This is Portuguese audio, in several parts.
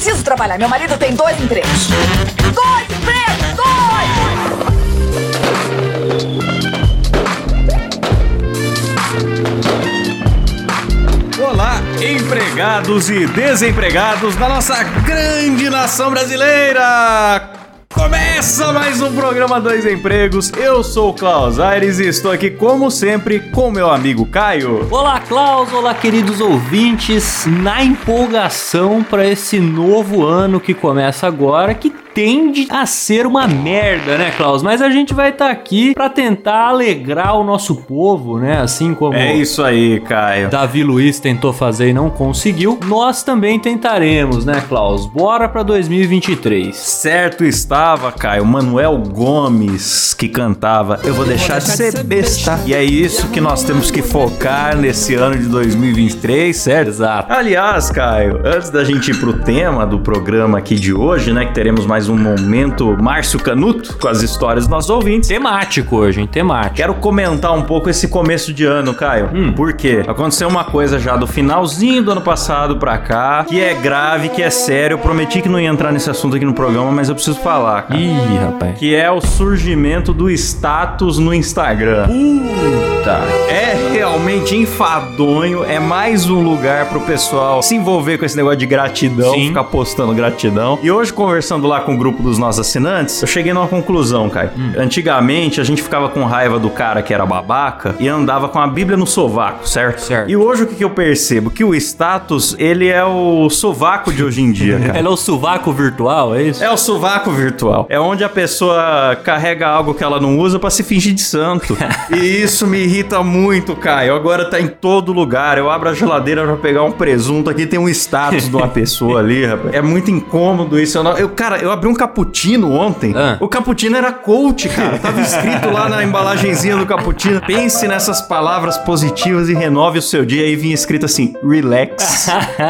preciso trabalhar. Meu marido tem dois empregos. Dois empregos! Dois! Olá, empregados e desempregados da nossa grande nação brasileira! Começa mais um programa Dois Empregos. Eu sou o Klaus Aires e estou aqui, como sempre, com meu amigo Caio. Olá, Klaus, olá, queridos ouvintes, na empolgação para esse novo ano que começa agora, que tende a ser uma merda, né, Klaus? Mas a gente vai estar tá aqui para tentar alegrar o nosso povo, né? Assim como É isso aí, Caio. Davi Luiz tentou fazer e não conseguiu, nós também tentaremos, né, Klaus? Bora para 2023. Certo estava, Caio, Manuel Gomes que cantava Eu vou deixar de ser besta. E é isso que nós temos que focar nesse ano de 2023, certo? Exato. Aliás, Caio, antes da gente ir pro tema do programa aqui de hoje, né, que teremos mais um momento Márcio Canuto com as histórias dos nossos ouvintes. Temático hoje, hein? Temático. Quero comentar um pouco esse começo de ano, Caio. Hum. Por quê? Aconteceu uma coisa já do finalzinho do ano passado pra cá, que é grave, que é sério. Eu prometi que não ia entrar nesse assunto aqui no programa, mas eu preciso falar, cara. Ih, rapaz. Que é o surgimento do status no Instagram. Puta. É realmente enfadonho, é mais um lugar pro pessoal se envolver com esse negócio de gratidão, Sim. ficar postando gratidão. E hoje, conversando lá com o grupo dos nossos assinantes, eu cheguei numa conclusão, Caio. Hum. Antigamente, a gente ficava com raiva do cara que era babaca e andava com a Bíblia no sovaco, certo? Certo. E hoje o que, que eu percebo? Que o status, ele é o sovaco de hoje em dia, cara. Ela é o sovaco virtual, é isso? É o sovaco virtual. É onde a pessoa carrega algo que ela não usa pra se fingir de santo. e isso me irrita muito, Caio. Agora tá em todo lugar. Eu abro a geladeira pra pegar um presunto aqui, tem um status de uma pessoa ali, rapaz. É muito incômodo isso. Eu, não- eu, cara, eu abri um cappuccino ontem. Ah. O cappuccino era coach, cara. Tava escrito lá na embalagenzinha do cappuccino. Pense nessas palavras positivas e renove o seu dia. Aí vinha escrito assim: relax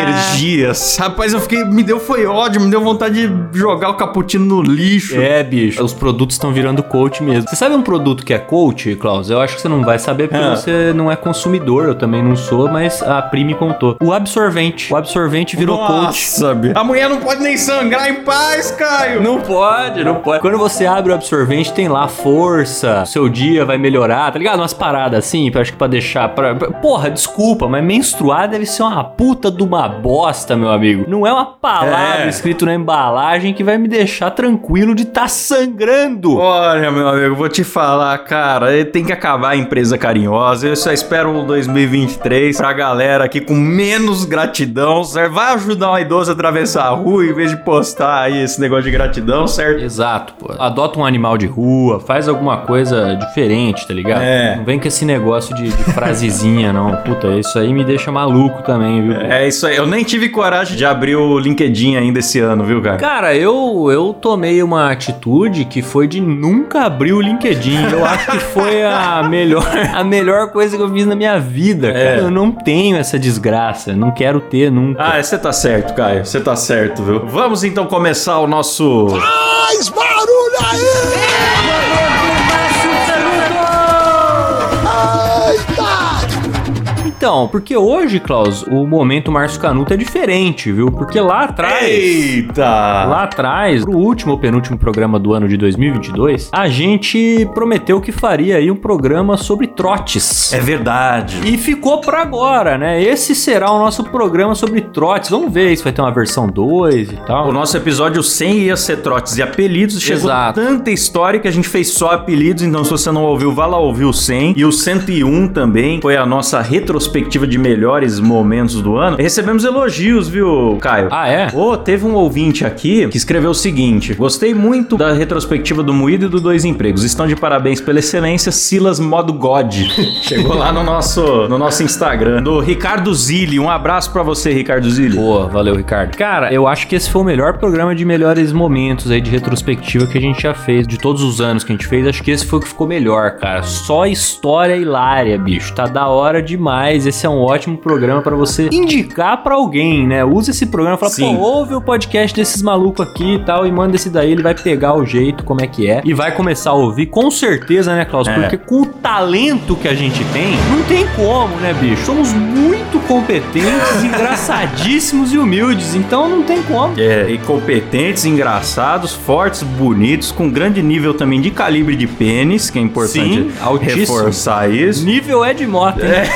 energias. Rapaz, eu fiquei. Me deu foi ódio, me deu vontade de jogar o cappuccino no lixo. É, bicho. Os produtos estão virando coach mesmo. Você sabe um produto que é coach, Klaus? Eu acho que você não vai saber porque Ah. você não é consumidor, eu também não sou, mas a Pri me contou. O absorvente. O absorvente virou coach. Nossa, bicho. A mulher não pode nem sangrar em paz, Caio. Não pode, não pode. Quando você abre o absorvente, tem lá força, seu dia vai melhorar, tá ligado? Umas paradas assim, acho que pra deixar. Pra... Porra, desculpa, mas menstruar deve ser uma puta de uma bosta, meu amigo. Não é uma palavra É. escrito na embalagem que vai me deixar tranquilo de tá sangrando. Olha, meu amigo, vou te falar, cara, tem que acabar a empresa carinhosa. Eu só espero um 2023 pra galera aqui com menos gratidão? Vai ajudar uma idosa a atravessar a rua em vez de postar aí esse negócio de gratidão, certo? Exato, pô. Adota um animal de rua, faz alguma coisa diferente, tá ligado? É. Não vem com esse negócio de, de frasezinha, não. Puta, isso aí me deixa maluco também, viu? É isso aí. Eu nem tive coragem de abrir o LinkedIn ainda esse ano, viu, cara? Cara, eu, eu tomei uma atitude que foi de nunca abrir o LinkedIn. Eu acho que foi a melhor, a melhor coisa que eu fiz na minha vida, cara. É. Eu não tenho essa desgraça, não quero ter nunca. Ah, você tá certo, Caio. Você tá certo, viu? Vamos então começar o nosso. Mais barulho aí! Eita! Então, porque hoje, Klaus, o momento Márcio Canuto é diferente, viu? Porque lá atrás. Eita! Lá atrás, pro último ou penúltimo programa do ano de 2022, a gente prometeu que faria aí um programa sobre trotes. É verdade. E ficou pra agora, né? Esse será o nosso programa sobre trotes. Vamos ver se vai ter uma versão 2 e tal. O nosso episódio 100 ia ser trotes e apelidos. Chegou Exato. tanta história que a gente fez só apelidos. Então, se você não ouviu, vá lá ouvir o 100. E o 101 também foi a nossa retrospectiva de melhores momentos do ano. E recebemos elogios, viu, Caio? Ah, é? Ô, teve um ouvinte aqui que escreveu o seguinte: Gostei muito da retrospectiva do Moído e do Dois Empregos. Estão de parabéns pela excelência, Silas Modo God. Chegou lá no nosso, no nosso Instagram. Do Ricardo Zilli. Um abraço pra você, Ricardo Zilli. Boa, valeu, Ricardo. Cara, eu acho que esse foi o melhor programa de melhores momentos aí de retrospectiva que a gente já fez. De todos os anos que a gente fez, acho que esse foi o que ficou melhor, cara. Só história hilária, bicho. Tá da hora demais. Esse é um ótimo programa pra você indicar pra alguém, né? Usa esse programa fala, Sim. pô, ouve o podcast desses malucos aqui e tal, e manda esse daí, ele vai pegar o jeito, como é que é, e vai começar a ouvir, com certeza, né, Klaus? É. Porque com o talento que a gente tem, não tem como, né, bicho? Somos muito competentes, educadíssimos e humildes, então não tem como. É, e competentes, engraçados, fortes, bonitos, com grande nível também de calibre de pênis, que é importante Sim, altíssimo. reforçar isso. Nível Ed Mota, hein?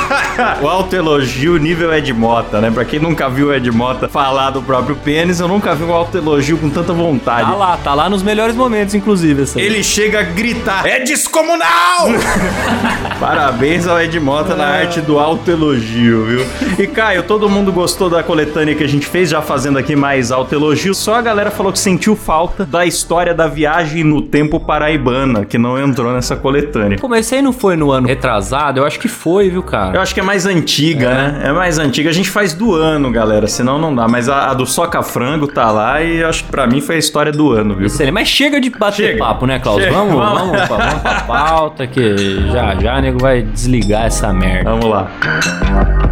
o autoelogio nível Ed Mota, né? Pra quem nunca viu o Ed Mota falar do próprio pênis, eu nunca vi um autoelogio com tanta vontade. Tá lá, tá lá nos melhores momentos, inclusive, essa. Ele chega a gritar: É descomunal! Parabéns ao Ed Mota na arte do autoelogio, viu? E Caio, todo mundo gostou da coletânea que a gente fez, já fazendo aqui mais autoelogio. Só a galera falou que sentiu falta da história da viagem no tempo paraibana, que não entrou nessa coletânea. Aí não foi no ano retrasado? Eu acho que foi, viu, cara? Eu acho que é mais antiga, né? É mais antiga. A gente faz do ano, galera, senão não dá. Mas a, a do Soca Frango tá lá e acho que pra mim foi a história do ano, viu? Excelente. Mas chega de bater Chega. papo, né, Klaus? Chega. Vamos, Vamos. vamos, pra, vamos pra pauta que já já o nego vai desligar essa merda. Vamos lá.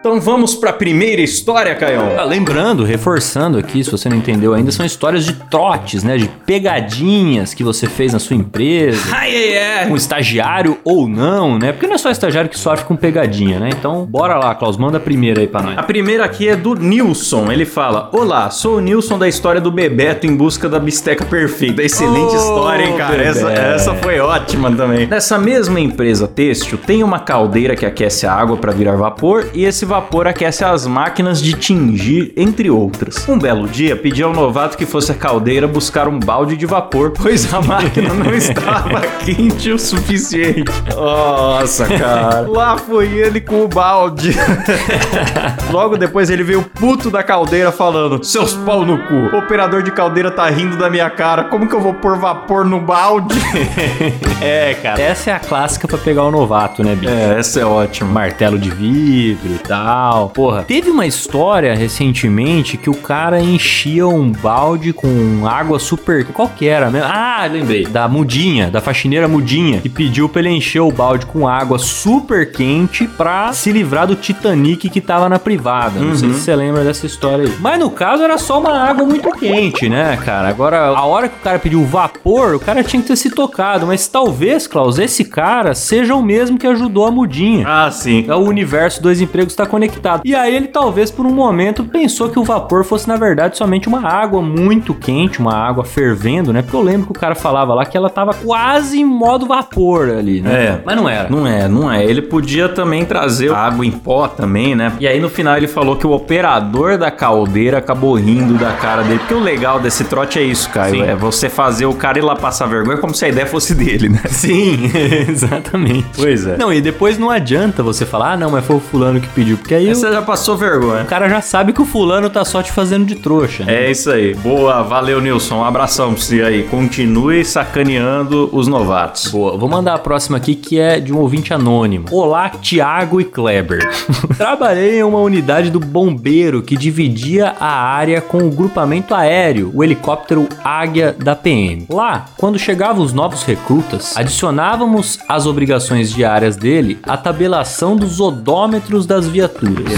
Então vamos pra primeira história, Caião. Ah, Lembrando, reforçando aqui, se você não entendeu ainda, são histórias de trotes, né? De pegadinhas que você fez na sua empresa. Ai, ai, Um ai. estagiário ou não, né? Porque não é só estagiário que sofre com pegadinha, né? Então, bora lá, Klaus, manda a primeira aí pra nós. A primeira aqui é do Nilson. Ele fala: Olá, sou o Nilson da história do Bebeto em busca da bisteca perfeita. Excelente Ô, história, hein, cara? Essa, essa foi ótima também. Nessa mesma empresa têxtil, tem uma caldeira que aquece a água para virar vapor e esse vapor aquece as máquinas de tingir, entre outras. Um belo dia, pedi ao novato que fosse a caldeira buscar um balde de vapor, pois a máquina não estava quente o suficiente. Nossa, cara. Lá foi ele com o balde. Logo depois ele veio puto da caldeira falando: Seus pau no cu. O operador de caldeira tá rindo da minha cara. Como que eu vou pôr vapor no balde? É, cara. Essa é a clássica pra pegar o novato, né, bicho? é, essa é ótima. Martelo de vidro e tal. Porra, teve uma história recentemente que o cara enchia um balde com água super. Qual que era mesmo? Ah, lembrei. Da mudinha, da faxineira mudinha, que pediu pra ele encher o balde com água super quente pra se livrar do Titanic que tava na privada. Não sei se você lembra dessa história aí. Mas no caso era só uma água muito quente, né, cara? Agora, a hora que o cara pediu vapor, o cara tinha que ter se tocado. Mas talvez, Klaus, esse cara seja o mesmo que ajudou a mudinha. Ah, sim. É o universo dois empregos está conectado. E aí ele talvez por um momento pensou que o vapor fosse na verdade somente uma água muito quente, uma água fervendo, né? Porque eu lembro que o cara falava lá que ela tava quase em modo vapor ali, né? É. Mas não era. Não é, não é. Ele podia também trazer água em pó também, né? E aí no final ele falou que o operador da caldeira acabou rindo da cara dele. Porque o legal desse trote é isso, Caio. Sim. É você fazer o cara ir lá passar vergonha como se a ideia fosse dele, né? Sim, exatamente. Pois é. Não, e depois não adianta você falar, ah, não, mas foi o fulano que pediu, porque aí Você já passou vergonha. o cara já sabe que o fulano tá só te fazendo de trouxa. né? É isso aí. Boa, valeu, Nilson. Um abração pra você aí. Continue sacaneando os novatos. Boa, vou mandar a próxima aqui que é de um ouvinte anônimo. Olá, Tiago e Kleber. Trabalhei em uma unidade do bombeiro que dividia a área com o grupamento aéreo, o helicóptero Águia da PM. Lá, quando chegavam os novos recrutas, adicionávamos às obrigações diárias dele a tabelação dos odômetros das viaturas.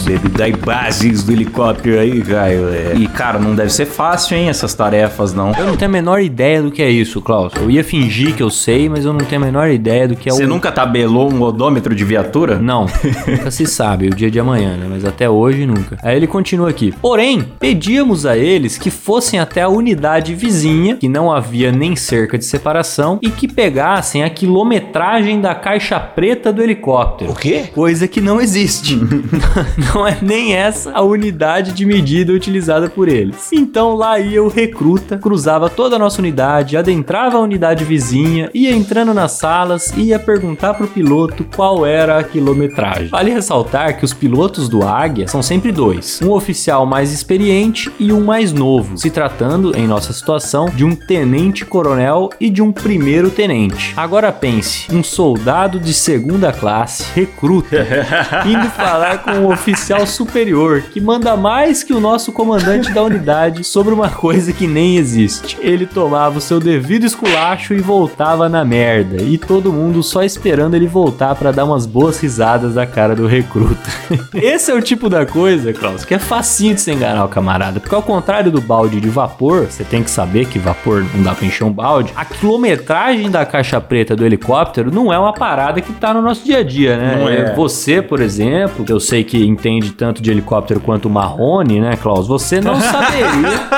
Deve dar bases do helicóptero aí, Caio. É. E, cara, não deve ser fácil, hein, essas tarefas, não. Eu não tenho a menor ideia do que é isso, Klaus. Eu ia fingir que eu sei, mas eu não tenho a menor ideia do que é Você o nunca tabelou um odômetro de viatura? Não, nunca se sabe o dia de amanhã, né? Mas até hoje nunca. Aí ele continua aqui. Porém, pedíamos a eles que fossem até a unidade vizinha, que não havia nem cerca de separação, e que pegassem a quilometragem da caixa preta do helicóptero. O quê? Coisa que não existe. não é nem essa a unidade de medida utilizada por eles. Então lá ia o recruta, cruzava toda a nossa unidade, adentrava a unidade vizinha, ia entrando nas salas e ia perguntar pro piloto qual era a quilometragem. Vale ressaltar que os pilotos do Águia são sempre dois: um oficial mais experiente e um mais novo, se tratando, em nossa situação, de um tenente-coronel e de um primeiro-tenente. Agora pense, um soldado de segunda classe, recruta, indo falar com um oficial superior que manda mais que o nosso comandante da unidade sobre uma coisa que nem existe. Ele tomava o seu devido esculacho e voltava na merda, e todo mundo só esperando ele voltar pra dar umas boas risadas da cara do recruta. Esse é o tipo da coisa, Klaus, que é facinho de se enganar o camarada, porque ao contrário do balde de vapor, você tem que saber que vapor não dá pra encher um balde, a quilometragem da caixa preta do helicóptero não é uma parada que tá no nosso dia a dia, né? Não é. Você, por exemplo, eu sei aí que entende tanto de helicóptero quanto o Marrone, né, Klaus? Você não saberia.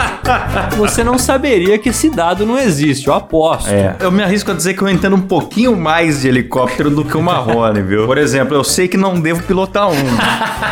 você não saberia que esse dado não existe, eu aposto. É. Eu me arrisco a dizer que eu entendo um pouquinho mais de helicóptero do que o Marrone, viu? Por exemplo, eu sei que não devo pilotar um.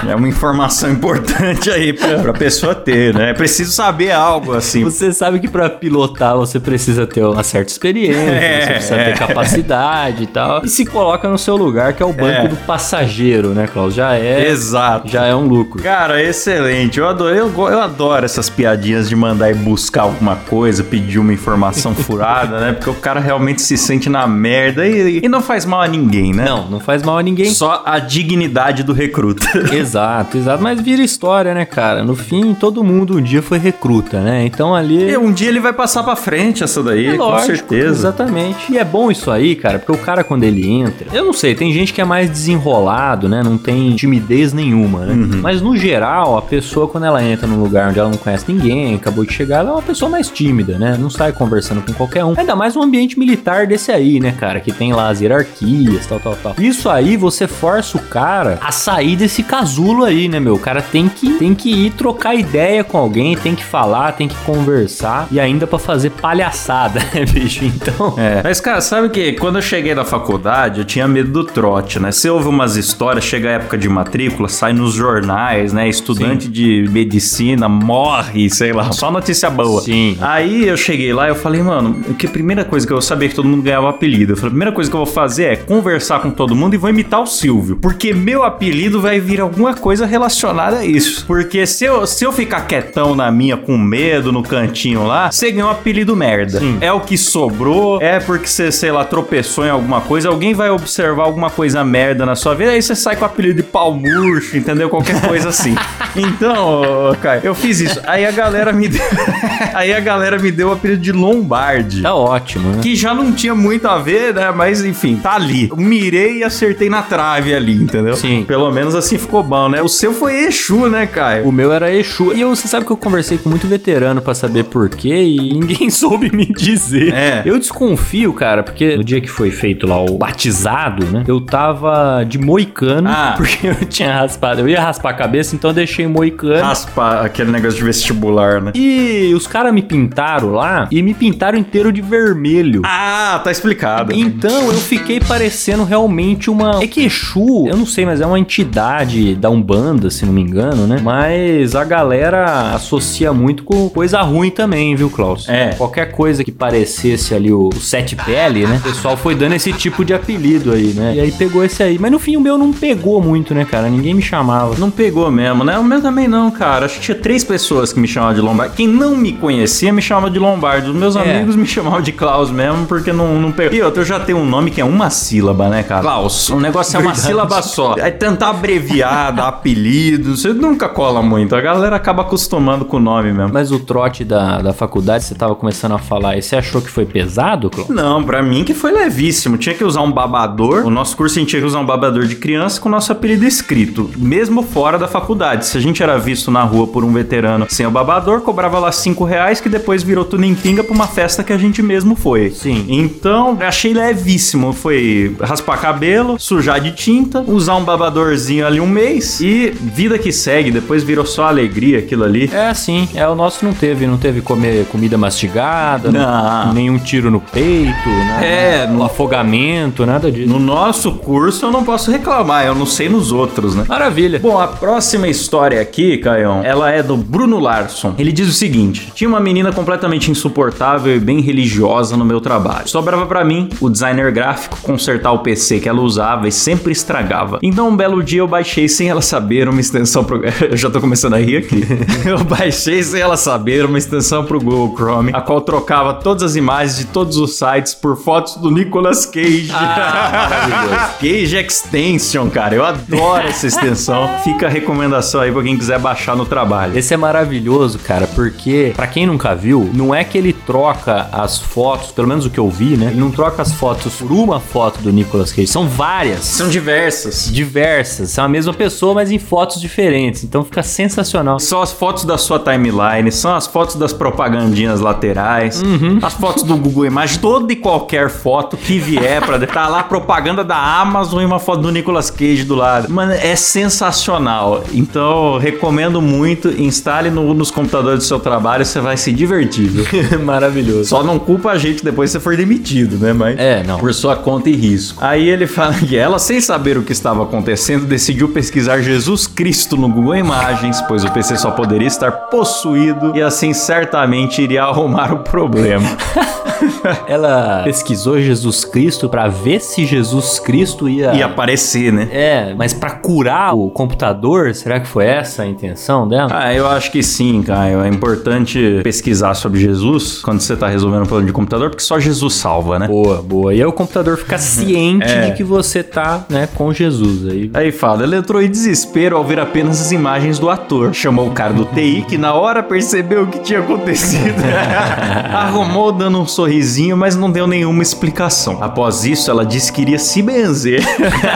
É uma informação importante aí pra, pra pessoa ter, né? É preciso saber algo assim. Você sabe que pra pilotar você precisa ter uma certa experiência, É, você precisa é. ter capacidade e tal. E se coloca no seu lugar, que é o banco É. do passageiro, né, Klaus? Já é. Exato. Já é um lucro. Cara, excelente. Eu adoro, eu, eu adoro essas piadinhas de mandar ir buscar alguma coisa, pedir uma informação furada, né? Porque o cara realmente se sente na merda e, e não faz mal a ninguém, né? Não, não faz mal a ninguém. Só a dignidade do recruta. Exato, exato. Mas vira história, né, cara? No fim, todo mundo um dia foi recruta, né? Então ali. E um dia ele vai passar pra frente essa daí, É com lógico, certeza. Exatamente. E é bom isso aí, cara, porque o cara, quando ele entra, eu não sei, tem gente que é mais desenrolado, né? Não tem timidez nenhuma, né? Uhum. Mas no geral, a pessoa, quando ela entra num lugar onde ela não conhece ninguém, acabou de chegar, ela é uma pessoa mais tímida, né? Não sai conversando com qualquer um. Ainda mais um ambiente militar desse aí, né, cara? Que tem lá as hierarquias, tal, tal, tal. Isso aí você força o cara a sair desse casulo aí, né, meu? O cara tem que, tem que ir trocar ideia com alguém, tem que falar, tem que conversar e ainda pra fazer palhaçada, né, bicho? Então. É. Mas, cara, sabe que quando eu cheguei na faculdade, eu tinha medo do trote, né? Você ouve umas histórias, chega a época de matrícula, sai nos jornais, né? Estudante de medicina morre, sei lá, só notícia boa. Sim. Aí eu cheguei lá e eu falei, mano, que a primeira coisa que eu sabia que todo mundo ganhava apelido. Eu falei, a primeira coisa que eu vou fazer é conversar com todo mundo e vou imitar o Silvio. Porque meu apelido vai vir alguma coisa relacionada a isso. Porque se eu, se eu ficar quietão na minha, com medo, no cantinho lá, você ganhou um apelido merda. Sim. É o que sobrou, é porque você, sei lá, tropeçou em alguma coisa, alguém vai observar alguma coisa merda na sua vida, aí você sai com o apelido de pau murcho, entendeu? Qualquer coisa assim. Então, Caio, eu fiz isso. Aí a galera me deu. aí a galera me deu o apelido de Lombardi. Tá ótimo, né? Que já não tinha muito a ver, né? Mas enfim, tá ali. Eu mirei e acertei na trave ali, entendeu? Sim. Pelo menos assim ficou bom, né? O seu foi Exu, né, Caio? O meu era Exu. E eu, você sabe que eu conversei com muito veterano pra saber por quê e ninguém soube me dizer. É. Eu desconfio, cara, porque no dia que foi feito lá o batizado, né? Eu tava de moicano, Ah. porque eu tinha raspado. Eu ia raspar a cabeça, então eu deixei moicano. Raspa aquele negócio de vestibular, né? E os caras me pintaram lá e me pintaram inteiro de vermelho. Ah, tá explicado. Então eu fiquei parecendo realmente uma. É que Exu, eu não sei, mas é uma entidade da Umbanda, se não me engano, né? Mas a galera associa muito com coisa ruim também, viu, Klaus? É. Qualquer coisa que parecesse ali o sete pele, né? O pessoal foi dando esse tipo de apelido aí, né? E aí pegou esse aí. Mas no fim o meu não pegou muito, né, cara? Ninguém me chamava. Não pegou mesmo, né? O meu também não, cara. Acho que tinha três pessoas que me chamavam de Lombardi. Quem não me conhecia me chamava de Lombardi. Os meus É. amigos me chamavam de Klaus mesmo, porque não, não pegou. E outra, eu já tenho um nome que é uma sílaba, né, cara? Klaus. O negócio é uma Verdade. sílaba só. Aí tentar abreviar, dar apelido, você nunca cola muito. A galera acaba acostumando com o nome mesmo. Mas o trote da, da faculdade, você tava começando a falar, e você achou que foi pesado, Klaus? Não, pra mim que foi levíssimo. Tinha que usar um babador. O nosso curso a gente tinha que usar um babador de criança com o nosso apelido escrito, mesmo fora da faculdade. Se a gente era visto na rua por um veterano sem o babador, cobrava lá 5 reais, que depois virou tudo em pinga pra uma festa que a gente mesmo foi. Sim. Então, achei levíssimo. Foi raspar cabelo, sujar de tinta, usar um babadorzinho ali um mês e vida que segue. Depois virou só alegria aquilo ali. É, sim. É, o nosso não teve. Não teve comer comida mastigada, Não. nenhum tiro no peito, nada, É, um afogamento, nada disso. No nosso curso eu não posso reclamar, eu não sei nos outros, né? Maravilha. Bom, a próxima história aqui, Caião, ela é do Bruno Larson. Ele diz o seguinte: tinha uma menina completamente insuportável e bem religiosa no meu trabalho. Sobrava pra mim, o designer gráfico, consertar o PC que ela usava e sempre estragava. Então, um belo dia eu baixei sem ela saber uma extensão pro. eu já tô começando a rir aqui. eu baixei sem ela saber uma extensão pro Google Chrome, a qual trocava todas as imagens de todos os sites por fotos do Nicolas Cage. Ah. Cage Extension, cara. Eu adoro essa extensão. Fica a recomendação aí pra quem quiser baixar no trabalho. Esse é maravilhoso, cara, porque pra quem nunca viu, não é que ele troca as fotos, pelo menos o que eu vi, né? Ele não troca as fotos por uma foto do Nicolas Cage, são várias. São diversas. diversas, são a mesma pessoa, mas em fotos diferentes. Então fica sensacional. São as fotos da sua timeline, são as fotos das propagandinhas laterais, as fotos do Google Imagens, toda e qualquer foto que vier pra tá lá propaganda da Amazon e uma foto do Nicolas Cage do lado. Mano, é é sensacional. Então, recomendo muito. Instale no- nos computadores do seu trabalho, você vai se divertir. Maravilhoso. Só não culpa a gente depois que você for demitido, né? Mas É, não. por sua conta e risco. Aí ele fala que ela, sem saber o que estava acontecendo, decidiu pesquisar Jesus Cristo no Google Imagens, pois o PC só poderia estar possuído e assim certamente iria arrumar o problema. Ela pesquisou Jesus Cristo pra ver se Jesus Cristo ia. Ia aparecer, né? É, mas pra curar o computador, será que foi essa a intenção dela? Ah, eu acho que sim, Caio. É importante pesquisar sobre Jesus quando você tá resolvendo um problema de computador, porque só Jesus salva, né? Boa, boa. E aí o computador fica ciente É. de que você tá, né, com Jesus. Aí Aí fala, ele entrou em desespero ao ver apenas as imagens do ator. Chamou o cara do TI, que na hora percebeu o que tinha acontecido. Arrumou dando um sorrisinho, mas não deu nenhuma explicação. Após isso, ela disse que iria se benzer.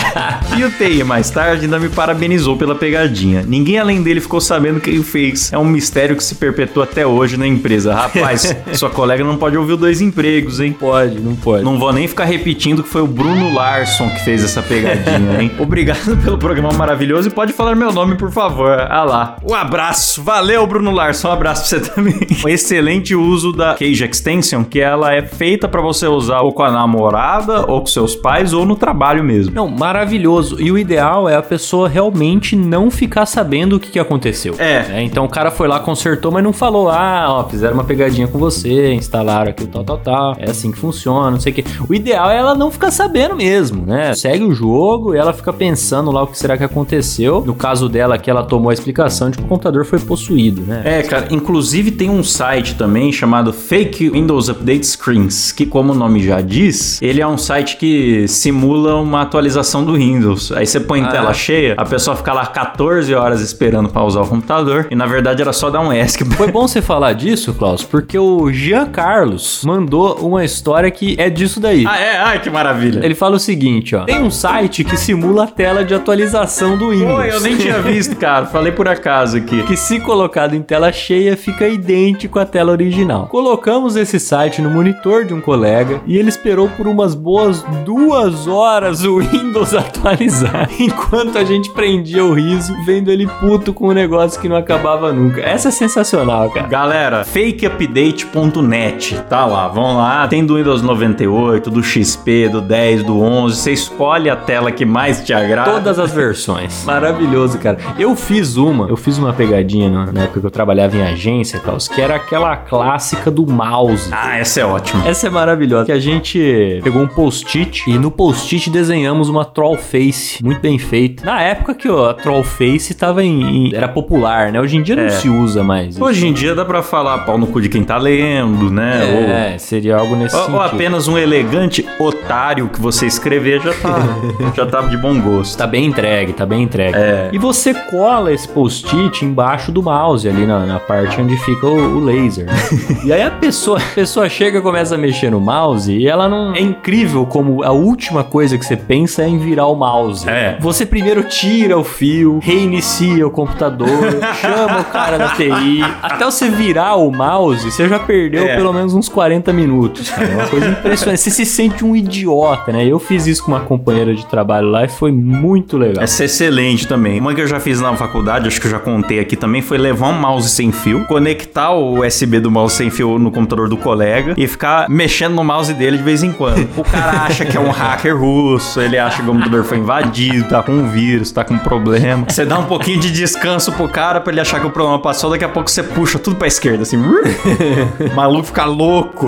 e o TI, mais tarde, ainda me parabenizou pela pegadinha. Ninguém além dele ficou sabendo quem fez. É um mistério que se perpetua até hoje na empresa. Rapaz, sua colega não pode ouvir dois empregos, hein? pode, não pode. Não vou nem ficar repetindo que foi o Bruno Larson que fez essa pegadinha, hein? Obrigado pelo programa maravilhoso e pode falar meu nome, por favor. Ah lá. Um abraço. Valeu, Bruno Larson. Um abraço pra você também. Um excelente uso da Cage Extension, que ela é feita pra você usar ou com a namorada, ou com seus pais, ou no trabalho mesmo. Não, maravilhoso. E o ideal é a pessoa realmente não ficar sabendo o que, que aconteceu. É. né? Então o cara foi lá, consertou, mas não falou, ah, ó, fizeram uma pegadinha com você, instalaram aqui o tal, tal, tal. É assim que funciona, não sei o quê. O ideal é ela não ficar sabendo mesmo, né? Segue o jogo e ela fica pensando lá o que será que aconteceu. No caso dela, que ela tomou a explicação de que o computador foi possuído, né? É, cara, inclusive tem um site também chamado Fake Windows Update Screens, que como o nome já diz, ele é um site que simula uma atualização do Windows. Aí você põe Ah, tela é? Cheia, a pessoa fica lá 14 horas esperando pra usar o computador, e na verdade era só dar um ESC. Foi bom você falar disso, Klaus, porque o Jean Carlos mandou uma história que é disso daí. ah, é? Ai, que maravilha. Ele fala o seguinte, ó. Tem um site que simula a tela de atualização do Windows. Pô, eu nem tinha visto, cara. Falei por acaso aqui. que se colocado em tela cheia fica idêntico à tela original. Colocamos esse site no monitor de um colega e ele esperou por umas boas duas horas o Windows atualizar, enquanto a gente prendia o riso vendo ele puto com um negócio que não acabava nunca. Essa é sensacional, cara. Galera, fakeupdate.net, tá lá, vão lá, tem do Windows 98, do XP, do 10, do 11, você escolhe a tela que mais te agrada. Todas as versões. Maravilhoso, cara. Eu fiz uma, eu fiz uma pegadinha na, na época que eu trabalhava em agência, Klaus, que era aquela clássica do mouse. Ah, essa é ótima. Essa é maravilhosa. Que a gente pegou um post-it e no post-it desenhamos uma troll face muito bem feita. Na época que ó, a troll face tava em, em- era popular, né? Hoje em dia não É. se usa mais. isso. Hoje em dia dá pra falar pau no cu de quem tá lendo, né? é, seria algo nesse Ou, sentido. ou apenas um elegante otário que você escrever já tá, já tá de bom gosto. Tá bem entregue, tá bem entregue. É. E você cola esse post-it embaixo do mouse, ali na, na parte onde fica o, o laser. né? e aí a pessoa, a pessoa chega e começa a mexer no mouse e ela não. É incrível como a última coisa que você pensa é em virar o mouse. É. Você primeiro tira o fio, reinicia o computador, chama o cara da TI. Até você virar o mouse, você já perdeu É. pelo menos uns 40 minutos. Cara. É uma coisa impressionante. Você se sente um idiota, né? Eu fiz isso com uma companheira de trabalho lá e foi muito legal. Essa é excelente também. Uma que eu já fiz na faculdade, acho que eu já contei aqui também, foi levar um mouse sem fio, conectar o USB do mouse sem fio no computador do colega e ficar mexendo no mouse dele de vez em quando. O cara acha que é um hacker russo, ele acha que o computador foi invadido, tá com um vírus, tá com problema. Você dá um pouquinho de descanso pro cara pra ele achar que o problema passou, daqui a pouco você puxa tudo pra esquerda, assim. o maluco fica louco.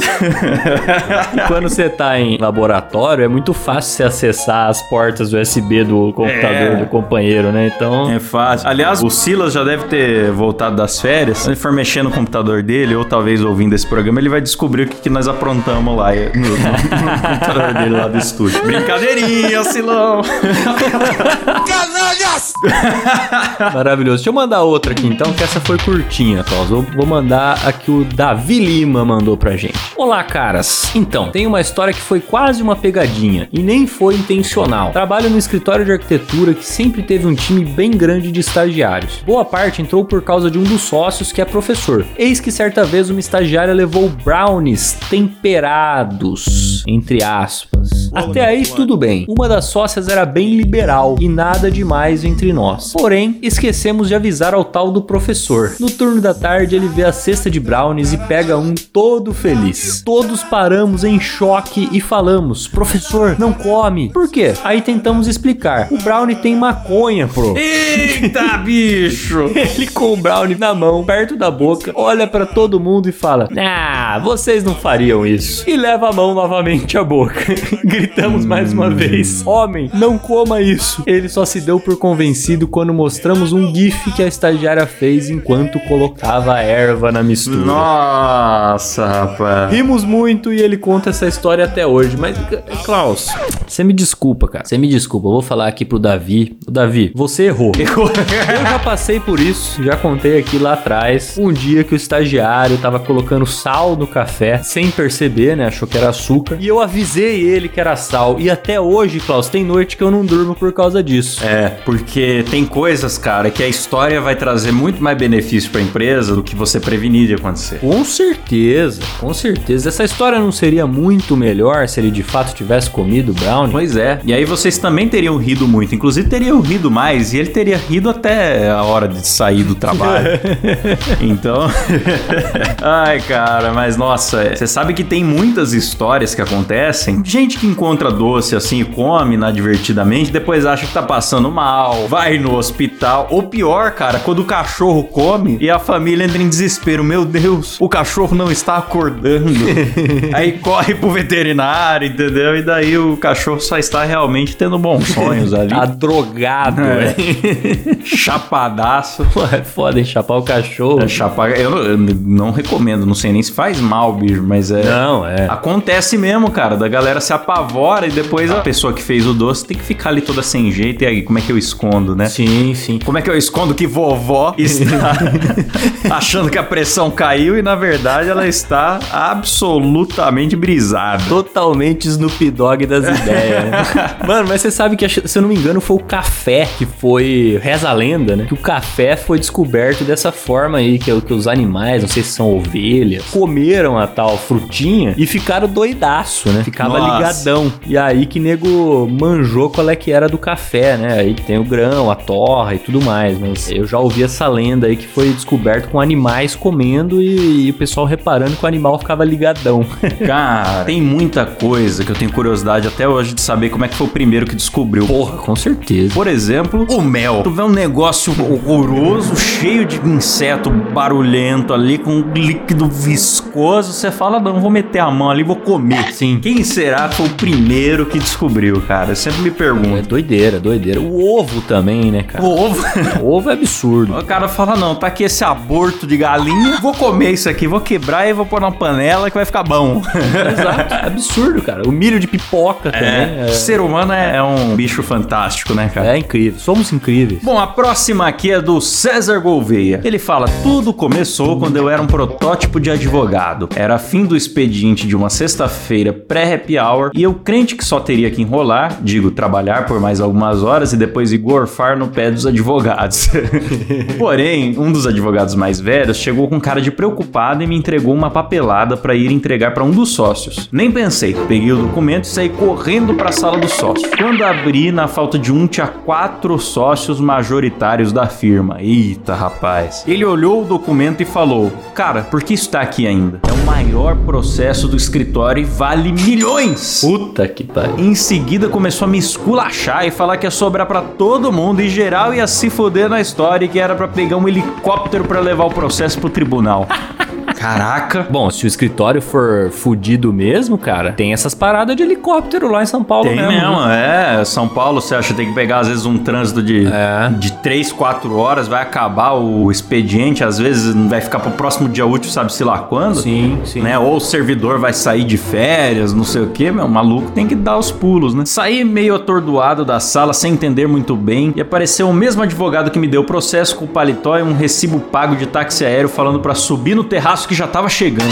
E quando você tá em laboratório, é muito fácil você acessar as portas USB do computador É. do companheiro, né? Então. É fácil. Aliás, o Silas já deve ter voltado das férias. Se ele for mexer no computador dele, ou talvez ouvindo esse programa, ele vai descobrir o que, que nós aprontamos lá no, no- no computador dele lá do estúdio. Brincadeirinha, Silão! Canalhas! Maravilhoso. Deixa eu mandar outra aqui então, que essa foi curtinha, Klaus. Vou, vou mandar a que o Davi Lima mandou pra gente. Olá, caras. Então, tem uma história que foi quase uma pegadinha e nem foi intencional. Trabalho no escritório de arquitetura que sempre teve um time bem grande de estagiários. Boa parte entrou por causa de um dos sócios que é professor. Eis que certa vez uma estagiária levou brownies temperados, entre aspas Até aí tudo bem. Uma das sócias era bem liberal e nada demais entre nós. Porém, esquecemos de avisar ao tal do professor. No turno da tarde ele vê a cesta de brownies e pega um todo feliz. Todos paramos em choque e falamos: "Professor, não come". Por quê? Aí tentamos explicar. O brownie tem maconha, pro. Eita, bicho! Ele com o brownie na mão, perto da boca, olha pra todo mundo e fala: Ah, vocês não fariam isso. E leva a mão novamente à boca. Gritamos mais uma vez: Homem, não coma isso. Ele só se deu por convencido quando mostramos um GIF que a estagiária fez enquanto colocava a erva na mistura. Nossa, rapaz. Rimos muito e ele conta essa história até hoje. Mas, Klaus, você me desculpa, cara. Você me desculpa. Eu vou falar aqui pro Davi. O Davi, você errou. Eu já passei por isso. Já contei aqui lá atrás. Um dia que o estagiário tava colocando sal no café sem perceber, né? Achou que era açúcar. E eu avisei ele que era sal. E até hoje, Klaus, tem noite que eu não durmo por causa disso. É, porque tem coisas, cara, que a história vai trazer muito mais benefício pra empresa do que você prevenir de acontecer. Com certeza, com certeza. Essa história não seria muito melhor se ele de fato tivesse comido o brownie? Pois é. E aí vocês também teriam rido muito. Inclusive teriam rido mais. E ele teria rido até a hora de sair do trabalho. então. Ai, cara, mas nossa, você sabe que tem muitas histórias que acontecem. Gente que encontra doce assim e come inadvertidamente, depois acha que tá passando mal, vai no hospital. Ou pior, cara, quando o cachorro come e a família entra em desespero. Meu Deus, o cachorro não está acordando. aí corre pro veterinário, entendeu? E daí o cachorro só está realmente tendo bons sonhos ali. Tá drogado, É. Chapadaço. Pô, é foda, hein? Chapar o cachorro. É, chapar, eu, não- eu não recomendo, não sei nem se faz mal, bicho, mas é. Não, é. Acontece mesmo, cara, da galera se apavora e depois a pessoa que fez o doce tem que ficar ali toda sem jeito. E aí, como é que eu escondo, né? Sim, sim. Como é que eu escondo que vovó está achando que a pressão caiu e na verdade ela está absolutamente brisada? Totalmente Snoop Dogg das ideias. né? Mano, mas você sabe que, se eu não me engano, foi o café que foi. Reza a lenda, né? Que o café foi descoberto dessa forma aí, que, que os animais, não sei se são ovelhas, comeram a tal frutinha e ficaram doidaço, né? Ficava Nossa. ligadão. E aí que nego manjou qual é que era do café, né? Aí tem o grão, a torra e tudo mais. Mas eu já ouvi essa lenda aí que foi descoberto com animais comendo e, e o pessoal reparando que o animal ficava ligadão. Cara, tem muita coisa que eu tenho curiosidade até hoje de saber como é que foi o primeiro que descobriu. Porra, com certeza. Por exemplo, o mel. Tu vê um negócio horroroso, cheio de inseto barulhento ali, com um líquido viscoso. Você fala, não, vou meter a mão ali, vou comer. Sim. Quem será que foi o primeiro que descobriu, cara? Eu sempre me É pergunto. doideira, doideira. O ovo também, né, cara? O ovo. O ovo é absurdo. O cara fala, não, tá aqui esse aborto de galinha, vou comer isso aqui, vou quebrar e vou pôr na panela que vai ficar bom. Exato. É absurdo, cara. O milho de pipoca também. É, É, ser humano é, é um bicho fantástico, né, cara? é incrível. Somos incríveis. Bom, a próxima aqui é do César Gouveia. Ele fala: Tudo começou quando eu era um protótipo de advogado. Era fim do expediente de uma sexta-feira pré-happy hour e eu crente que só teria que enrolar, digo, trabalhar por mais algumas horas e depois ir gorfar no pé dos advogados. Porém, um dos advogados mais velhos chegou com cara de preocupado e me entregou uma papelada para ir entregar para um dos sócios. Nem pensei, peguei o documento e saí correndo para a sala do sócio. Quando abri, na falta de um, tinha quatro sócios majoritários da firma. Eita, rapaz. Ele olhou o documento e falou: Cara, por que isso tá aqui ainda? É o maior processo do escritório e vale milhões. Puta que pariu. Em seguida começou a me esculachar e falar que ia sobrar pra todo mundo e geral ia se foder na história e que era pra pegar um helicóptero pra levar o processo pro tribunal. Caraca. Bom, se o escritório for fudido mesmo, cara, tem essas paradas de helicóptero lá em São Paulo Tem mesmo. mesmo, né? é. São Paulo, você acha que tem que pegar, às vezes, um trânsito de, É. de 3, 4 horas, vai acabar o expediente, às vezes vai ficar pro próximo dia útil, sabe-se lá quando. Sim, sim. Né? Ou o servidor vai sair de férias, não sei o que, meu, o maluco tem que dar os pulos, né? Saí meio atordoado da sala, sem entender muito bem, e apareceu o mesmo advogado que me deu o processo com o paletó e um recibo pago de táxi aéreo falando pra subir no terraço que já tava chegando.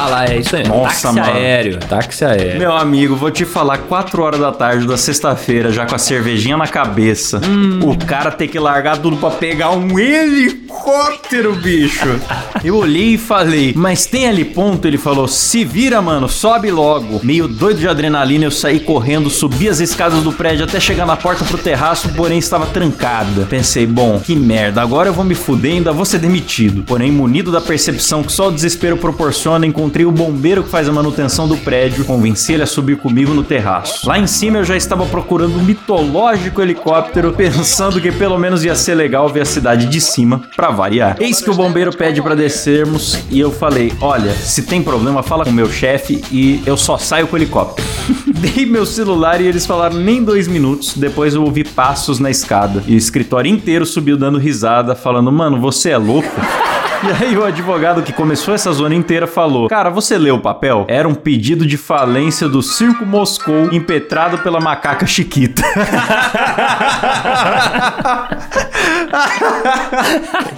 Ah lá, é isso aí. Nossa, táxi mano. aéreo. Táxi aéreo. Meu amigo, vou te falar, 4 horas da tarde da sexta-feira, já com a cervejinha na cabeça, o cara ter que largar tudo pra pegar um helicóptero, bicho. Eu olhei e falei, mas tem ali ponto? Ele falou, se vira, mano, sobe logo. Meio doido de adrenalina, eu saí correndo, subi as escadas do prédio até chegar na porta pro terraço, porém estava trancada. Pensei, bom, que merda, agora eu vou me fuder e ainda vou ser demitido. Porém, munido da percepção que só o desespero proporciona, encontrei o bombeiro que faz a manutenção do prédio, convenci ele a subir comigo no terraço. Lá em cima eu já estava procurando um mitológico helicóptero, pensando que pelo menos ia ser legal ver a cidade de cima, pra variar. Eis que o bombeiro pede pra descermos e eu falei: Olha, se tem problema, fala com o meu chefe e eu só saio com o helicóptero. Dei meu celular e eles falaram nem dois minutos. Depois eu ouvi passos na escada e o escritório inteiro subiu dando risada, falando: Mano, você é louco? E aí o advogado que começou essa zona inteira falou: Cara, você leu o papel? Era um pedido de falência do Circo Moscou impetrado pela macaca Chiquita.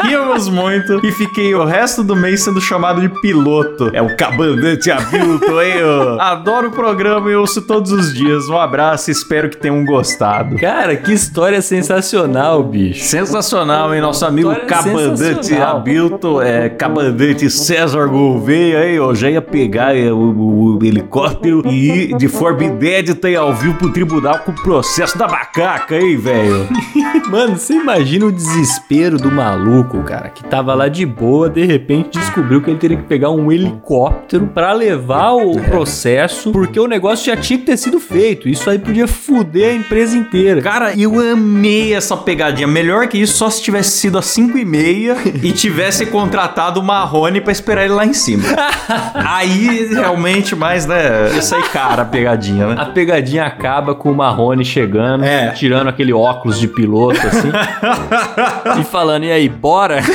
Ríamos muito e fiquei o resto do mês sendo chamado de piloto. É o cabandante Abilton, hein? ô? Adoro o programa e ouço todos os dias. Um abraço e espero que tenham gostado. Cara, que história sensacional, bicho. Sensacional, hein? Nosso amigo História Cabandante. Abilton, é, Cabandante César Gouveia, hein? Já ia pegar é, o, o helicóptero e ir de forma inédita e ao vivo pro tribunal com o processo da macaca, hein, velho? Mano, você imagina o desespero do maluco, cara, que tava lá de boa, de repente descobriu que ele teria que pegar um helicóptero pra levar o É. processo, porque o negócio já tinha que ter sido feito. Isso aí podia fuder a empresa inteira. Cara, eu amei essa pegadinha. Melhor que isso, só se tivesse sido às 5 e meia e tivesse contratado o Marrone pra esperar ele lá em cima. Aí, realmente, mais, né? Ia sair cara a pegadinha, né? A pegadinha acaba com o Marrone chegando, É. tirando aquele óculos de piloto, assim, e falando, e aí, bora?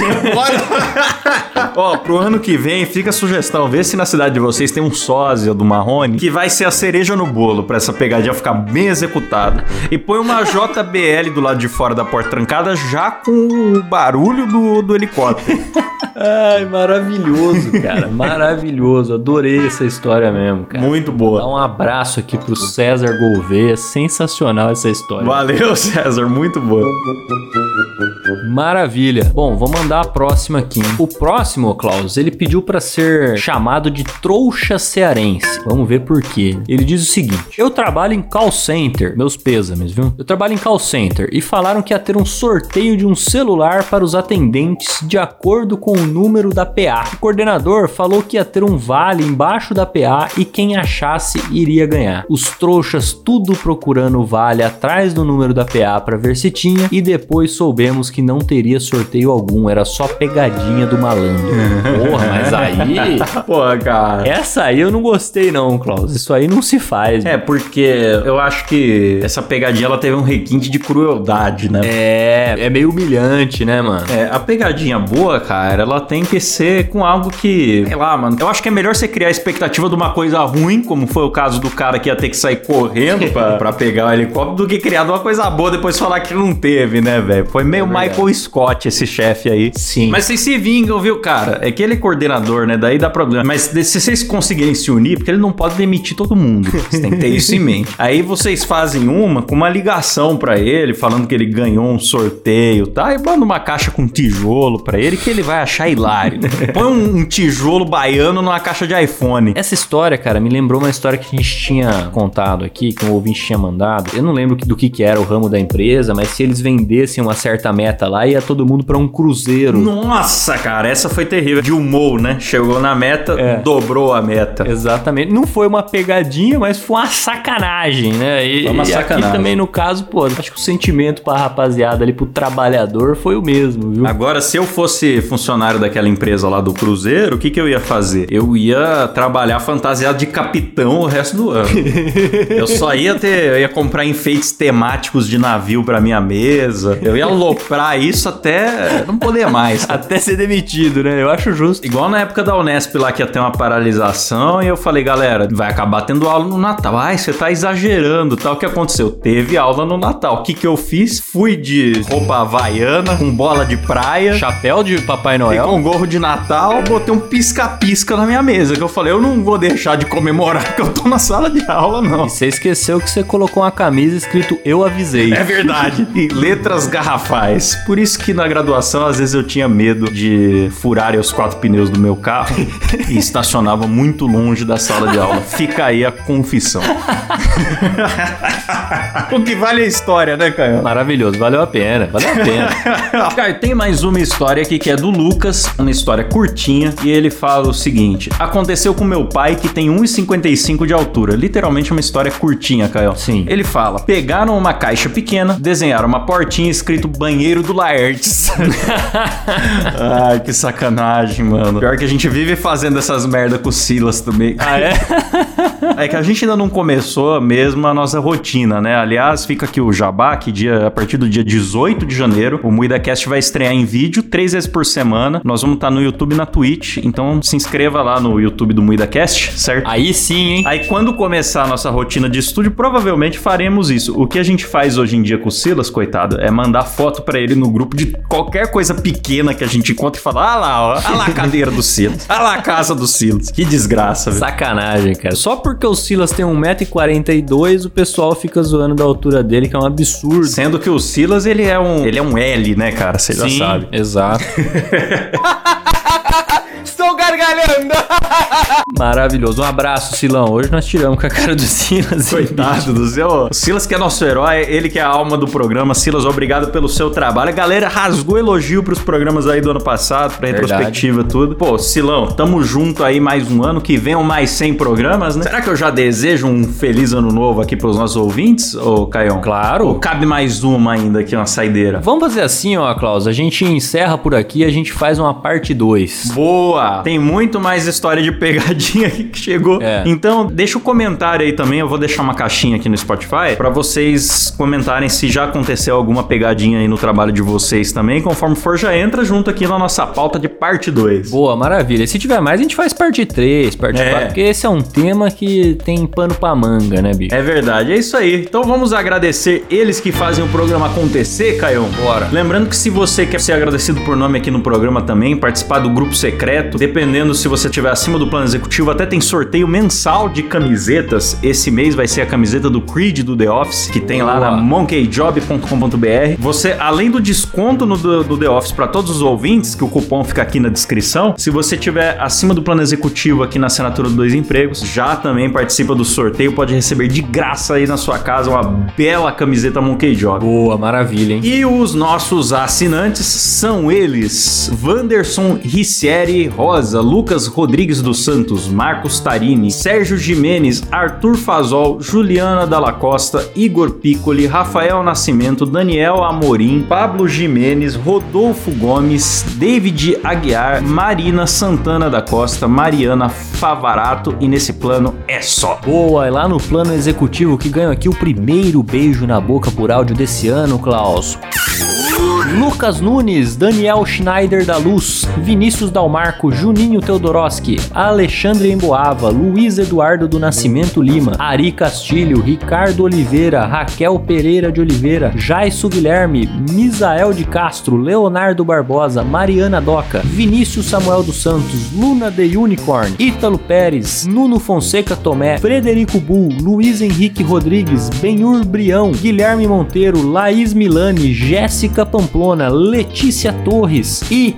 Ó, pro ano que vem, fica a sugestão. Vê se na cidade de vocês tem um sósia do Marrone que vai ser a cereja no bolo pra essa pegadinha ficar bem executada. E põe uma JBL do lado de fora da porta trancada já com o barulho do, do helicóptero. Ai, maravilhoso, cara, maravilhoso. Adorei essa história mesmo, cara. Muito Dá boa. um abraço aqui pro César Gouveia, sensacional essa história. Valeu, César. Muito boa. Maravilha. Bom, vou mandar a próxima aqui. O próximo, Klaus, ele pediu pra ser chamado de trouxa cearense. Vamos ver por quê. Ele diz o seguinte: Eu trabalho em call center, meus pêsames, viu? Eu trabalho em call center e falaram que ia ter um sorteio de um celular para os atendentes de acordo com o número da PA. O coordenador falou que ia ter um vale embaixo da PA e quem achasse iria ganhar. Os trouxas tudo procurando o vale atrás do número da PA para ver se tinha e depois soubemos que não teria sorteio algum, era só pegadinha do malandro. Porra, mas aí Pô, cara. essa aí eu não gostei não, Klaus. Isso aí não se faz. É, porque eu acho que essa pegadinha ela teve um requinte de crueldade, né? É, é meio humilhante, né, mano? É, a pegadinha boa, cara, ela tem que ser com algo que, sei lá, mano. Eu acho que é melhor você criar a expectativa de uma coisa ruim, como foi o caso do cara que ia ter que sair correndo pra, pra pegar o helicóptero, do que criar de uma coisa boa depois falar que não teve, né, velho? Foi meio Michael Scott esse chefe aí. Sim. Mas vocês se vingam, viu, cara? É que ele é coordenador, né? Daí dá problema. Mas se vocês conseguirem se unir, porque ele não pode demitir todo mundo. Você tem que ter isso em mente. Aí vocês fazem uma com uma ligação pra ele, falando que ele ganhou um sorteio, tá? E manda uma caixa com tijolo pra ele que ele vai achar hilário. Põe um, um tijolo baiano numa caixa de iPhone. Essa história, cara, me lembrou uma história que a gente tinha contado aqui, que um ouvinte tinha mandado. Eu não lembro do que, que era o ramo da empresa, mas se eles vendessem uma certa meta lá, ia todo mundo pra um cruzeiro. Nossa, cara, essa foi terrível. Dilmou, né? Chegou na meta, É. dobrou a meta. Exatamente. Não foi uma pegadinha, mas foi uma sacanagem, né? E, Foi uma e sacanagem. aqui também, no caso, pô, acho que o sentimento pra rapaziada ali, pro trabalhador, foi o mesmo, viu? Agora, se eu fosse funcionário daquela empresa lá do Cruzeiro, o que, que eu ia fazer? Eu ia trabalhar fantasiado de capitão o resto do ano. eu só ia ter. Eu ia comprar enfeites temáticos de navio pra minha mesa. Eu ia aloprar isso até não poder mais. Até ser demitido, né? Eu acho justo. Igual na época da Unesp lá que ia ter uma paralisação e eu falei, galera, vai acabar tendo aula no Natal. Ai, você tá exagerando, tal. O que aconteceu? Teve aula no Natal. O que que eu fiz? Fui de roupa havaiana, com bola de praia, Chapéu de Papai e Noel. com gorro de Natal, botei um pisca-pisca na minha mesa. Que eu falei, eu não vou deixar de comemorar que eu tô na sala de aula, não. E você esqueceu que você colocou uma camisa escrito Eu avisei. É verdade. E letras garrafais. Por isso que na graduação, às vezes, eu tinha medo de os quatro pneus do meu carro e estacionava muito longe da sala de aula. Fica aí a confissão. o que vale a história, né, Caio? Maravilhoso, valeu a pena, valeu a pena. Caio, tem mais uma história aqui que é do Lucas, uma história curtinha, e ele fala o seguinte: Aconteceu com meu pai que tem 1,55 de altura. Literalmente uma história curtinha, Caio. Sim. Ele fala: pegaram uma caixa pequena, desenharam uma portinha escrito banheiro do Laertes. Ai, que sacanagem, mano. Pior que a gente vive fazendo essas merda com o Silas também. ah, é? É que a gente ainda não começou mesmo a nossa rotina, né? Aliás, fica aqui o jabá, que dia, a partir do dia 18 de janeiro, o MuidaCast vai estrear em vídeo três vezes por semana. Nós vamos estar no YouTube e na Twitch, então se inscreva lá no YouTube do MuidaCast, certo? Aí sim, hein? Aí quando começar a nossa rotina de estúdio, provavelmente faremos isso. O que a gente faz hoje em dia com o Silas, coitado, é mandar foto pra ele no grupo de qualquer coisa pequena que a gente encontra e falar: ah lá, ó, ah lá a cadeira do Silas, ah lá a casa do Silas. Que desgraça, velho. Sacanagem, cara. Só porque o Silas tem 1,42m, o pessoal fica zoando da altura dele, que é um absurdo. Sendo que o Silas, ele é um, ele é um L, né, cara? Você já Sim, sabe. Exato. Estou gargalhando. Maravilhoso. Um abraço, Silão. Hoje nós tiramos com a cara do Silas. Coitado do seu. O Silas, que é nosso herói, ele que é a alma do programa. Silas, obrigado pelo seu trabalho. A galera rasgou elogio pros programas aí do ano passado, pra Verdade. retrospectiva, tudo. Pô, Silão, tamo junto aí mais um ano, que venham mais 100 programas, né? Será que eu já desejo um feliz ano novo aqui pros nossos ouvintes, ô Caião? Claro. Ou cabe mais uma ainda aqui, uma saideira? Vamos fazer assim, ó, Klaus. A gente encerra por aqui e a gente faz uma parte 2. Boa! Tem muito mais história de pegadinha que chegou. É. Então, deixa o comentário aí também. Eu vou deixar uma caixinha aqui no Spotify pra vocês comentarem se já aconteceu alguma pegadinha aí no trabalho de vocês também. Conforme for, já entra junto aqui na nossa pauta de parte 2. Boa, maravilha. Se tiver mais, a gente faz parte 3, parte É. 4, porque esse é um tema que tem pano pra manga, né, bicho? É verdade, é isso aí. Então vamos agradecer eles que fazem o programa acontecer, Caião. Bora. Lembrando que se você quer ser agradecido por nome aqui no programa também, participar do grupo secreto, dependendo se você estiver acima do plano executivo, até tem sorteio mensal de camisetas. Esse mês vai ser a camiseta do Creed do The Office, que tem lá Boa. na monkeyjob.com.br. Você, além do desconto no do, do The Office para todos os ouvintes, que o cupom fica aqui na descrição, se você estiver acima do plano executivo aqui na assinatura do Dois Empregos, já também participa do sorteio, pode receber de graça aí na sua casa uma bela camiseta Monkey Job. Boa, maravilha, hein? E os nossos assinantes são eles: Wanderson Ricieri Rosa, Lucas Rodrigues dos Santos, Marcos Tarini, Sérgio Jimenez, Arthur Fazol, Juliana Dalla Costa, Igor Piccoli, Rafael Nascimento, Daniel Amorim, Pablo Jimenez, Rodolfo Gomes, David Aguiar, Marina Santana da Costa, Mariana Favarato e nesse plano é só. Boa, é lá no plano executivo que ganho aqui o primeiro beijo na boca por áudio desse ano, Klaus. Lucas Nunes, Daniel Schneider da Luz, Vinícius Dalmarco, Juninho Teodoroski, Alexandre Emboava, Luiz Eduardo do Nascimento Lima, Ari Castilho, Ricardo Oliveira, Raquel Pereira de Oliveira, Jaisso Guilherme, Misael de Castro, Leonardo Barbosa, Mariana Doca, Vinícius Samuel dos Santos, Luna The Unicorn, Ítalo Pérez, Nuno Fonseca Tomé, Frederico Bull, Luiz Henrique Rodrigues, Benhur Brião, Guilherme Monteiro, Laís Milani, Jéssica Pamplona, Letícia Torres e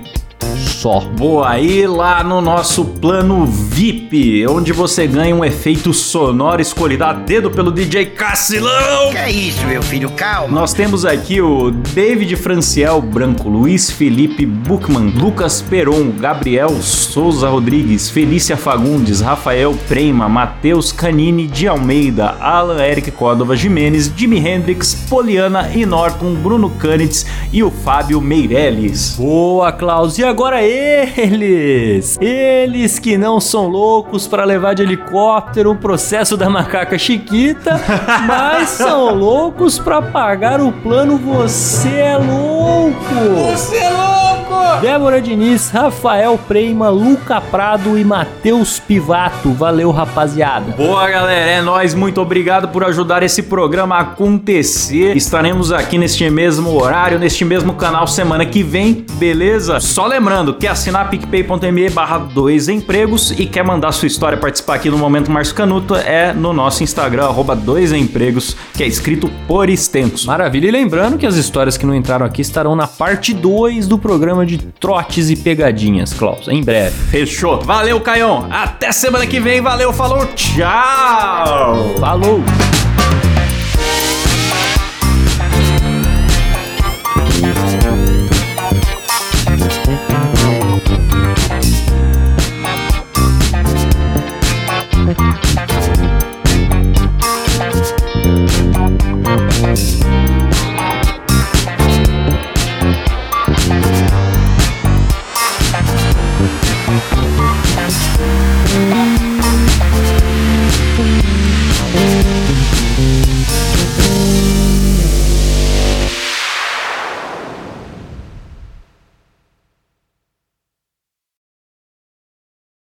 só. Boa, aí lá no nosso plano VIP, onde você ganha um efeito sonoro escolhido a dedo pelo DJ Cacilão. Que é isso, meu filho? Calma. Nós temos aqui o David Franciel Branco, Luiz Felipe Buchmann, Lucas Peron, Gabriel Souza Rodrigues, Felícia Fagundes, Rafael Prema, Matheus Canini de Almeida, Alan Eric Córdova Jimenez, Jimi Hendrix, Poliana e Norton, Bruno Canitz e o Fábio Meirelles. Boa, Klaus. E agora eles! Eles que não são loucos para levar de helicóptero o processo da macaca chiquita, mas são loucos para pagar o plano Você é louco! Você é louco! Débora Diniz, Rafael Preima, Luca Prado e Matheus Pivato. Valeu, rapaziada. Boa, galera. É nóis. Muito obrigado por ajudar esse programa a acontecer. Estaremos aqui neste mesmo horário, neste mesmo canal semana que vem, beleza? Só lembrando, quer assinar picpay.me barra dois empregos e quer mandar sua história participar aqui no Momento Márcio Canuto, é no nosso Instagram, arroba dois empregos, que é escrito por extenso. Maravilha. E lembrando que as histórias que não entraram aqui estarão na parte 2 do programa de trotes e pegadinhas, Klaus. Em breve. Fechou. Valeu, Caião. Até semana que vem. Valeu, falou, tchau. Falou!